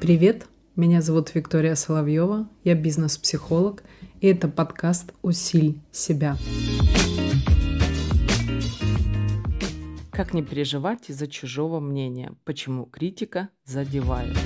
Привет, меня зовут Виктория Соловьева, я бизнес-психолог, и это подкаст «Усиль себя». Как не переживать из-за чужого мнения? Почему критика задевает?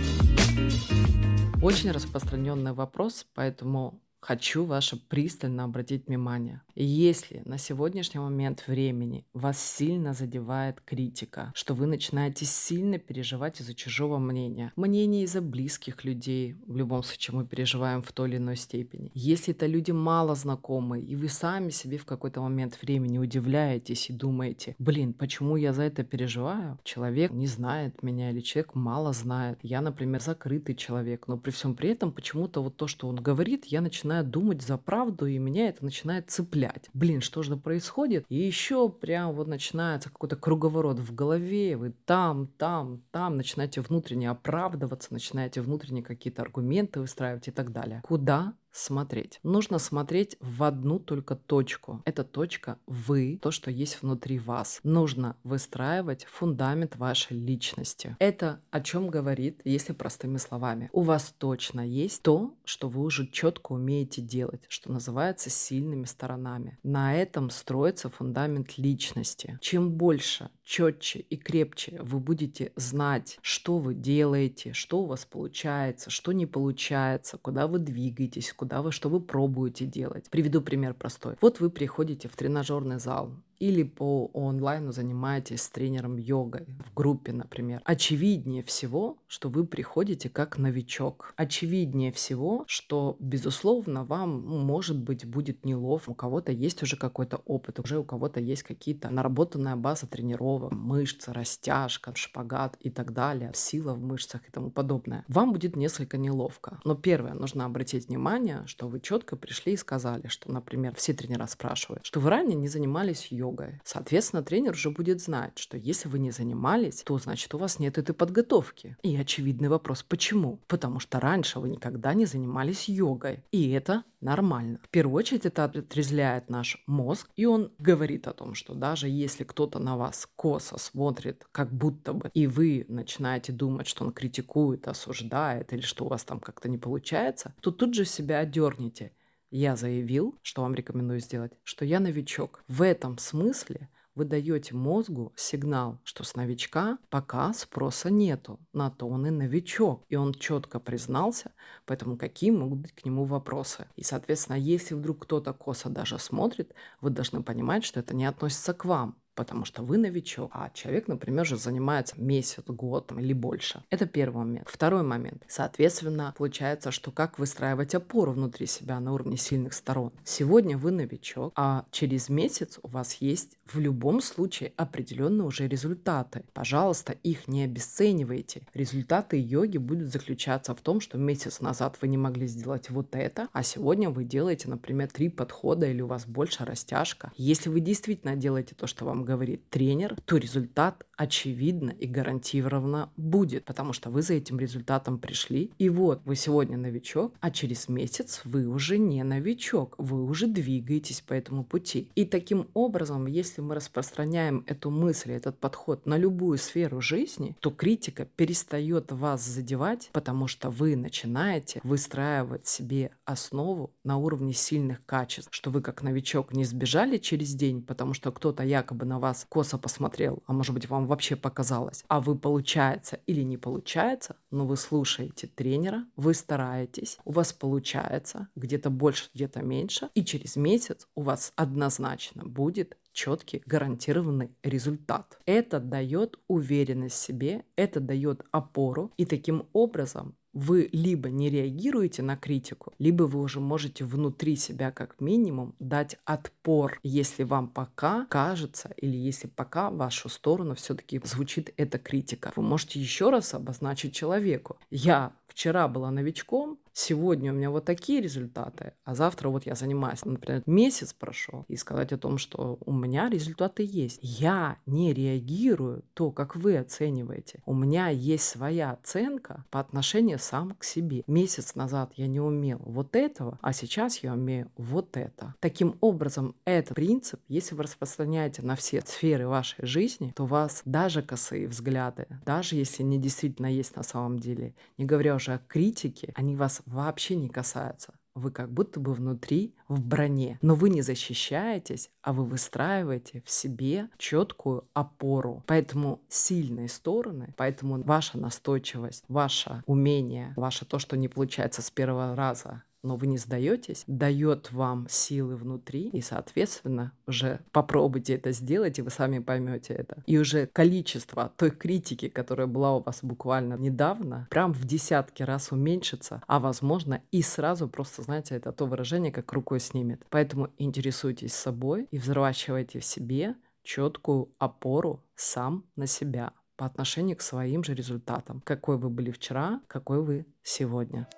Очень распространенный вопрос, поэтому хочу ваше пристально обратить внимание. Если на сегодняшний момент времени вас сильно задевает критика, что вы начинаете сильно переживать из-за чужого мнения, мнения из-за близких людей, в любом случае мы переживаем в той или иной степени. Если это люди мало знакомые, и вы сами себе в какой-то момент времени удивляетесь и думаете, блин, почему я за это переживаю? Человек не знает меня или человек мало знает. Я, например, закрытый человек, но при всем при этом почему-то вот то, что он говорит, я начинаю думать за правду, и меня это начинает цеплять. Блин, что же происходит? И еще прям вот начинается какой-то круговорот в голове, вы там, там, там начинаете внутренне оправдываться, начинаете внутренне какие-то аргументы выстраивать и так далее. Куда смотреть. Нужно смотреть в одну только точку. Эта точка вы, то, что есть внутри вас. Нужно выстраивать фундамент вашей личности. Это о чем говорит, если простыми словами. У вас точно есть то, что вы уже четко умеете делать, что называется сильными сторонами. На этом строится фундамент личности. Чем больше четче и крепче вы будете знать, что вы делаете, что у вас получается, что не получается, куда вы двигаетесь, куда вы, что вы пробуете делать. Приведу пример простой. Вот вы приходите в тренажерный зал, или по онлайну занимаетесь с тренером йогой в группе, например. Очевиднее всего, что вы приходите как новичок. Очевиднее всего, что, безусловно, вам, может быть, будет неловко. У кого-то есть уже какой-то опыт, уже у кого-то есть какие-то наработанная база тренировок, мышцы, растяжка, шпагат и так далее, сила в мышцах и тому подобное. Вам будет несколько неловко. Но первое, нужно обратить внимание, что вы четко пришли и сказали, что, например, все тренера спрашивают, что вы ранее не занимались йогой, йогой. Соответственно, тренер уже будет знать, что если вы не занимались, то значит у вас нет этой подготовки. И очевидный вопрос, почему? Потому что раньше вы никогда не занимались йогой. И это нормально. В первую очередь это отрезляет наш мозг, и он говорит о том, что даже если кто-то на вас косо смотрит, как будто бы, и вы начинаете думать, что он критикует, осуждает, или что у вас там как-то не получается, то тут же себя одерните я заявил, что вам рекомендую сделать, что я новичок. В этом смысле вы даете мозгу сигнал, что с новичка пока спроса нету, на то он и новичок. И он четко признался, поэтому какие могут быть к нему вопросы. И, соответственно, если вдруг кто-то косо даже смотрит, вы должны понимать, что это не относится к вам потому что вы новичок, а человек, например, же занимается месяц, год или больше. Это первый момент. Второй момент. Соответственно, получается, что как выстраивать опору внутри себя на уровне сильных сторон. Сегодня вы новичок, а через месяц у вас есть в любом случае определенные уже результаты. Пожалуйста, их не обесценивайте. Результаты йоги будут заключаться в том, что месяц назад вы не могли сделать вот это, а сегодня вы делаете, например, три подхода или у вас больше растяжка. Если вы действительно делаете то, что вам говорит тренер, то результат очевидно и гарантированно будет, потому что вы за этим результатом пришли. И вот вы сегодня новичок, а через месяц вы уже не новичок, вы уже двигаетесь по этому пути. И таким образом, если мы распространяем эту мысль, этот подход на любую сферу жизни, то критика перестает вас задевать, потому что вы начинаете выстраивать себе основу на уровне сильных качеств, что вы как новичок не сбежали через день, потому что кто-то якобы на вас косо посмотрел, а может быть вам вообще показалось, а вы получается или не получается, но вы слушаете тренера, вы стараетесь, у вас получается где-то больше, где-то меньше, и через месяц у вас однозначно будет четкий гарантированный результат. Это дает уверенность в себе, это дает опору, и таким образом вы либо не реагируете на критику, либо вы уже можете внутри себя как минимум дать отпор, если вам пока кажется или если пока в вашу сторону все-таки звучит эта критика. Вы можете еще раз обозначить человеку. Я вчера была новичком, сегодня у меня вот такие результаты, а завтра вот я занимаюсь, например, месяц прошел, и сказать о том, что у меня результаты есть. Я не реагирую то, как вы оцениваете. У меня есть своя оценка по отношению сам к себе. Месяц назад я не умел вот этого, а сейчас я умею вот это. Таким образом, этот принцип, если вы распространяете на все сферы вашей жизни, то у вас даже косые взгляды, даже если они действительно есть на самом деле, не говоря уже о критике, они вообще не касаются. Вы как будто бы внутри в броне, но вы не защищаетесь, а вы выстраиваете в себе четкую опору. Поэтому сильные стороны, поэтому ваша настойчивость, ваше умение, ваше то, что не получается с первого раза, но вы не сдаетесь, дает вам силы внутри, и, соответственно, уже попробуйте это сделать, и вы сами поймете это. И уже количество той критики, которая была у вас буквально недавно, прям в десятки раз уменьшится, а возможно и сразу просто, знаете, это то выражение, как рукой снимет. Поэтому интересуйтесь собой и взращивайте в себе четкую опору сам на себя по отношению к своим же результатам. Какой вы были вчера, какой вы сегодня.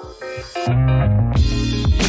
Thank you.